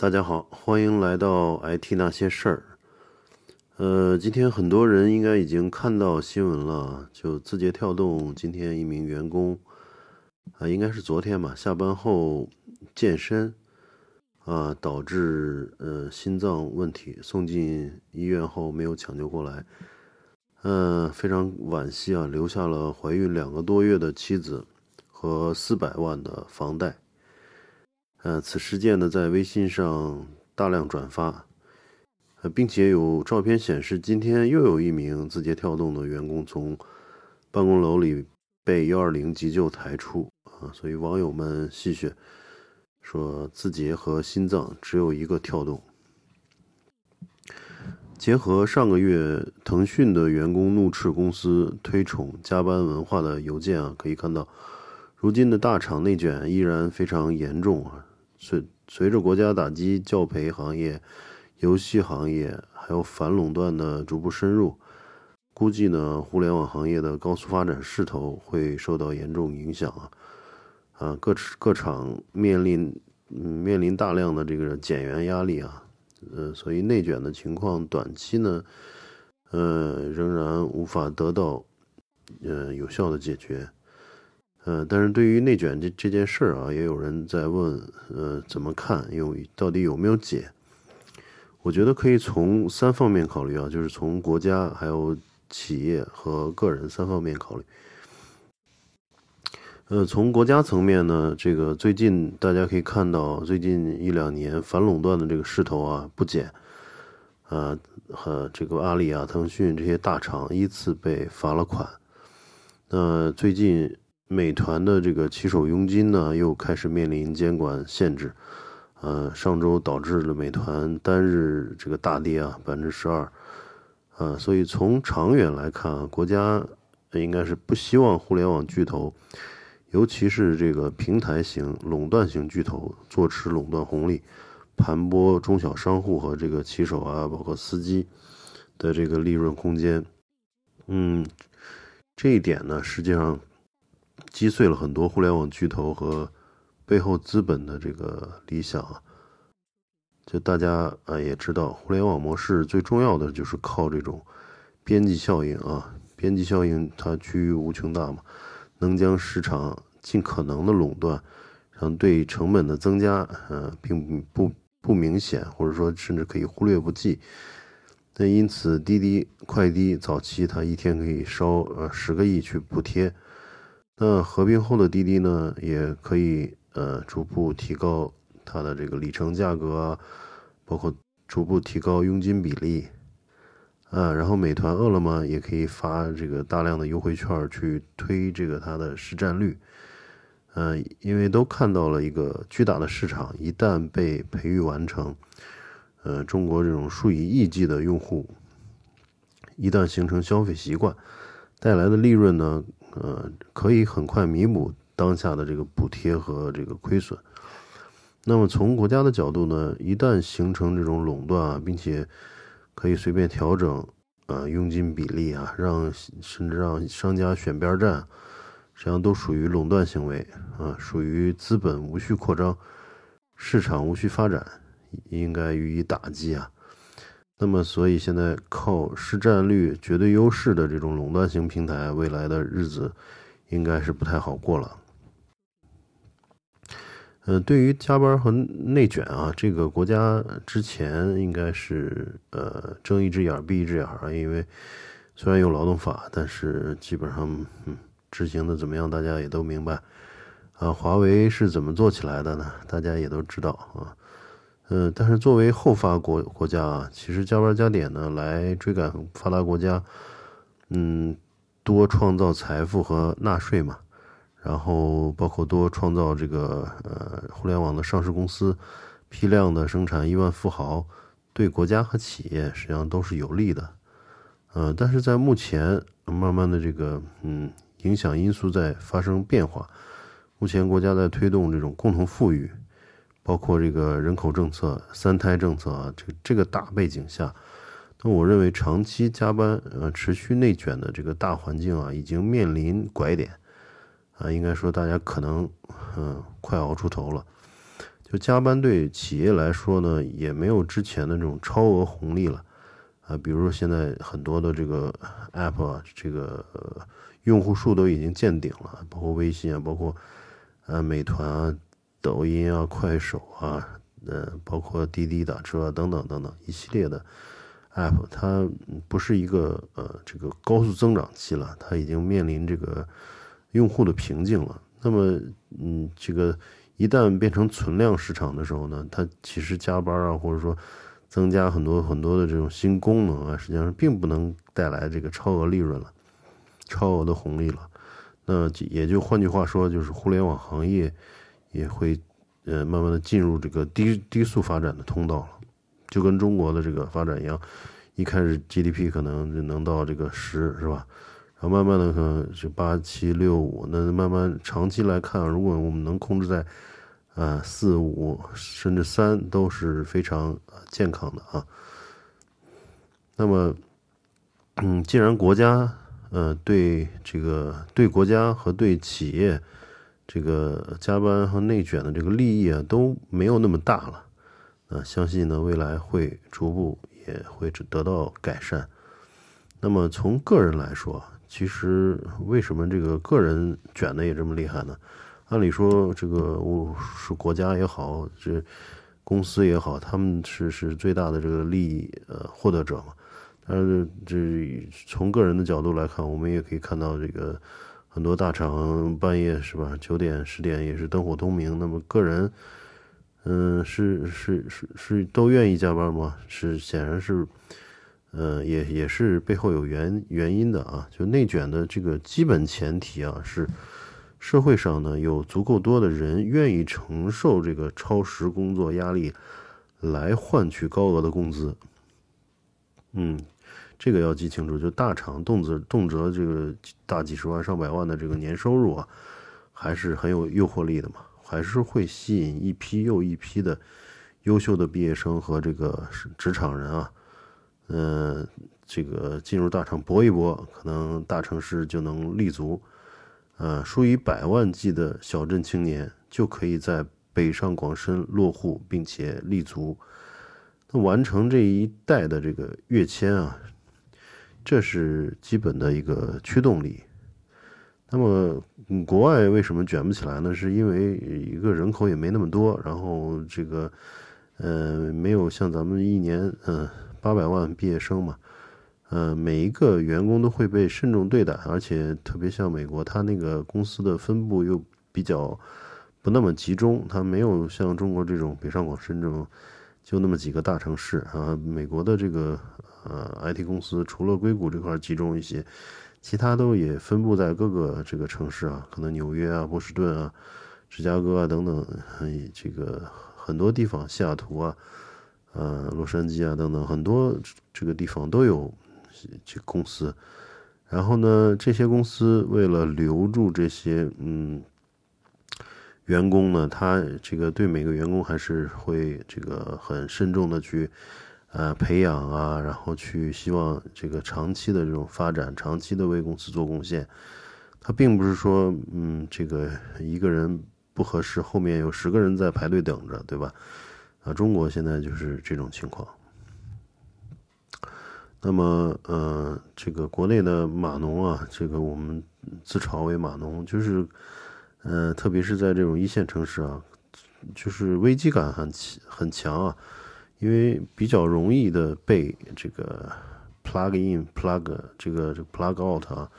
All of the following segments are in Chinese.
大家好，欢迎来到 IT 那些事儿。呃，今天很多人应该已经看到新闻了，就字节跳动今天一名员工啊，应该是昨天吧，下班后健身啊，导致呃心脏问题，送进医院后没有抢救过来，嗯，非常惋惜啊，留下了怀孕两个多月的妻子和四百万的房贷。呃，此事件呢，在微信上大量转发，呃，并且有照片显示，今天又有一名字节跳动的员工从办公楼里被幺二零急救抬出啊，所以网友们戏谑说，字节和心脏只有一个跳动。结合上个月腾讯的员工怒斥公司推崇加班文化的邮件啊，可以看到，如今的大厂内卷依然非常严重啊。随随着国家打击教培行业、游戏行业还有反垄断的逐步深入，估计呢，互联网行业的高速发展势头会受到严重影响啊！啊，各各厂面临嗯面临大量的这个减员压力啊，呃，所以内卷的情况短期呢，呃，仍然无法得到呃有效的解决。呃，但是对于内卷这这件事儿啊，也有人在问，呃，怎么看？有到底有没有解？我觉得可以从三方面考虑啊，就是从国家、还有企业和个人三方面考虑。呃，从国家层面呢，这个最近大家可以看到，最近一两年反垄断的这个势头啊不减，啊和这个阿里啊、腾讯这些大厂依次被罚了款。那最近。美团的这个骑手佣金呢，又开始面临监管限制，呃，上周导致了美团单日这个大跌啊，百分之十二，啊，所以从长远来看啊，国家应该是不希望互联网巨头，尤其是这个平台型垄断型巨头坐吃垄断红利，盘剥中小商户和这个骑手啊，包括司机的这个利润空间，嗯，这一点呢，实际上。击碎了很多互联网巨头和背后资本的这个理想啊！就大家啊也知道，互联网模式最重要的就是靠这种边际效应啊，边际效应它趋于无穷大嘛，能将市场尽可能的垄断，让对成本的增加，呃，并不不明显，或者说甚至可以忽略不计。那因此，滴滴快滴早期它一天可以烧呃十个亿去补贴。那合并后的滴滴呢，也可以呃逐步提高它的这个里程价格，包括逐步提高佣金比例，啊，然后美团、饿了么也可以发这个大量的优惠券去推这个它的市占率，嗯，因为都看到了一个巨大的市场，一旦被培育完成，呃，中国这种数以亿计的用户，一旦形成消费习惯，带来的利润呢？呃，可以很快弥补当下的这个补贴和这个亏损。那么从国家的角度呢，一旦形成这种垄断啊，并且可以随便调整呃佣金比例啊，让甚至让商家选边站，实际上都属于垄断行为啊，属于资本无序扩张、市场无序发展，应该予以打击啊。那么，所以现在靠市占率绝对优势的这种垄断型平台，未来的日子应该是不太好过了。嗯，对于加班和内卷啊，这个国家之前应该是呃睁一只眼闭一只眼啊，因为虽然有劳动法，但是基本上嗯执行的怎么样，大家也都明白。啊，华为是怎么做起来的呢？大家也都知道啊。嗯，但是作为后发国国家啊，其实加班加点呢，来追赶发达国家，嗯，多创造财富和纳税嘛，然后包括多创造这个呃互联网的上市公司，批量的生产亿万富豪，对国家和企业实际上都是有利的，呃，但是在目前慢慢的这个嗯影响因素在发生变化，目前国家在推动这种共同富裕。包括这个人口政策、三胎政策啊，这个这个大背景下，那我认为长期加班、呃持续内卷的这个大环境啊，已经面临拐点，啊，应该说大家可能，嗯，快熬出头了。就加班对企业来说呢，也没有之前的这种超额红利了啊。比如说现在很多的这个 app 啊，这个用户数都已经见顶了，包括微信啊，包括呃美团啊、抖音啊、快手啊，呃，包括滴滴打车啊等等等等一系列的 app，它不是一个呃这个高速增长期了，它已经面临这个用户的瓶颈了。那么，嗯，这个。一旦变成存量市场的时候呢，它其实加班啊，或者说增加很多很多的这种新功能啊，实际上并不能带来这个超额利润了，超额的红利了。那也就换句话说，就是互联网行业也会呃慢慢的进入这个低低速发展的通道了，就跟中国的这个发展一样，一开始 GDP 可能就能到这个十，是吧？然后慢慢的可能是八七六五，那慢慢长期来看，如果我们能控制在，啊四五甚至三都是非常健康的啊。那么，嗯，既然国家呃对这个对国家和对企业这个加班和内卷的这个利益啊都没有那么大了，啊，相信呢未来会逐步也会得到改善。那么从个人来说，其实，为什么这个个人卷的也这么厉害呢？按理说，这个我是国家也好，这公司也好，他们是是最大的这个利益呃获得者嘛。但是这从个人的角度来看，我们也可以看到，这个很多大厂半夜是吧，九点十点也是灯火通明。那么个人，嗯，是是是是都愿意加班吗？是显然是。呃，也也是背后有原原因的啊。就内卷的这个基本前提啊，是社会上呢有足够多的人愿意承受这个超时工作压力，来换取高额的工资。嗯，这个要记清楚。就大厂动辄动辄这个大几十万上百万的这个年收入啊，还是很有诱惑力的嘛，还是会吸引一批又一批的优秀的毕业生和这个职场人啊。嗯，这个进入大厂搏一搏，可能大城市就能立足。呃，数以百万计的小镇青年就可以在北上广深落户，并且立足。那完成这一代的这个跃迁啊，这是基本的一个驱动力。那么，国外为什么卷不起来呢？是因为一个人口也没那么多，然后这个，呃，没有像咱们一年，嗯。八百万毕业生嘛，呃，每一个员工都会被慎重对待，而且特别像美国，它那个公司的分布又比较不那么集中，它没有像中国这种北上广深这种就那么几个大城市啊。美国的这个呃 IT 公司除了硅谷这块集中一些，其他都也分布在各个这个城市啊，可能纽约啊、波士顿啊、芝加哥啊等等，这个很多地方，西雅图啊。呃，洛杉矶啊，等等，很多这个地方都有这公司。然后呢，这些公司为了留住这些嗯员工呢，他这个对每个员工还是会这个很慎重的去呃培养啊，然后去希望这个长期的这种发展，长期的为公司做贡献。他并不是说嗯，这个一个人不合适，后面有十个人在排队等着，对吧？啊，中国现在就是这种情况。那么，呃，这个国内的码农啊，这个我们自嘲为码农，就是，呃，特别是在这种一线城市啊，就是危机感很很强啊，因为比较容易的被这个 plug in plug 这个这个 plug out 啊，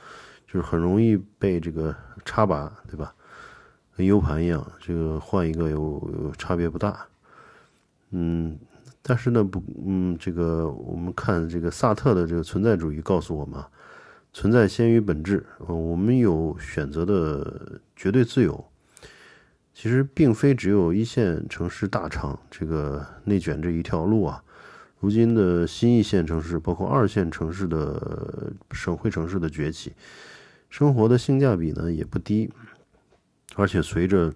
就是很容易被这个插拔，对吧？跟 U 盘一样，这个换一个有有差别不大。嗯，但是呢，不，嗯，这个我们看这个萨特的这个存在主义告诉我们，存在先于本质，我们有选择的绝对自由。其实并非只有一线城市大厂这个内卷这一条路啊，如今的新一线城市，包括二线城市的省会城市的崛起，生活的性价比呢也不低，而且随着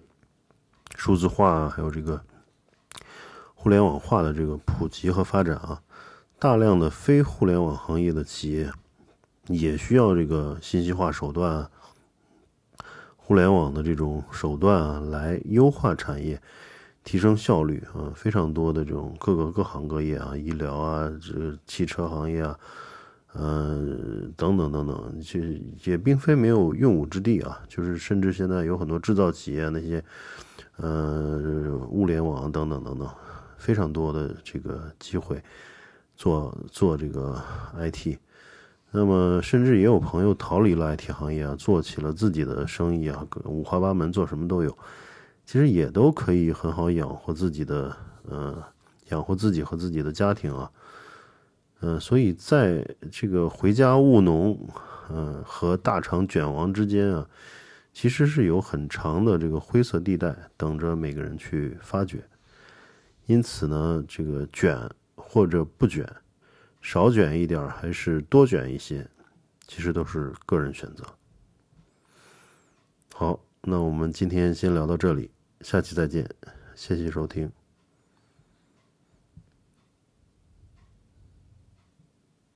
数字化还有这个。互联网化的这个普及和发展啊，大量的非互联网行业的企业也需要这个信息化手段、互联网的这种手段啊，来优化产业，提升效率啊，非常多的这种各个各行各业啊，医疗啊，这个汽车行业啊，嗯，等等等等，其实也并非没有用武之地啊。就是甚至现在有很多制造企业那些，呃，物联网等等等等，非常多的这个机会做做这个 IT。那么甚至也有朋友逃离了 IT 行业啊，做起了自己的生意啊，五花八门，做什么都有。其实也都可以很好养活自己的，呃，养活自己和自己的家庭啊，嗯，所以在这个回家务农，嗯，和大厂卷王之间啊，其实是有很长的这个灰色地带等着每个人去发掘。因此呢，这个卷或者不卷，少卷一点还是多卷一些，其实都是个人选择。好，那我们今天先聊到这里。下期再见，谢谢收听。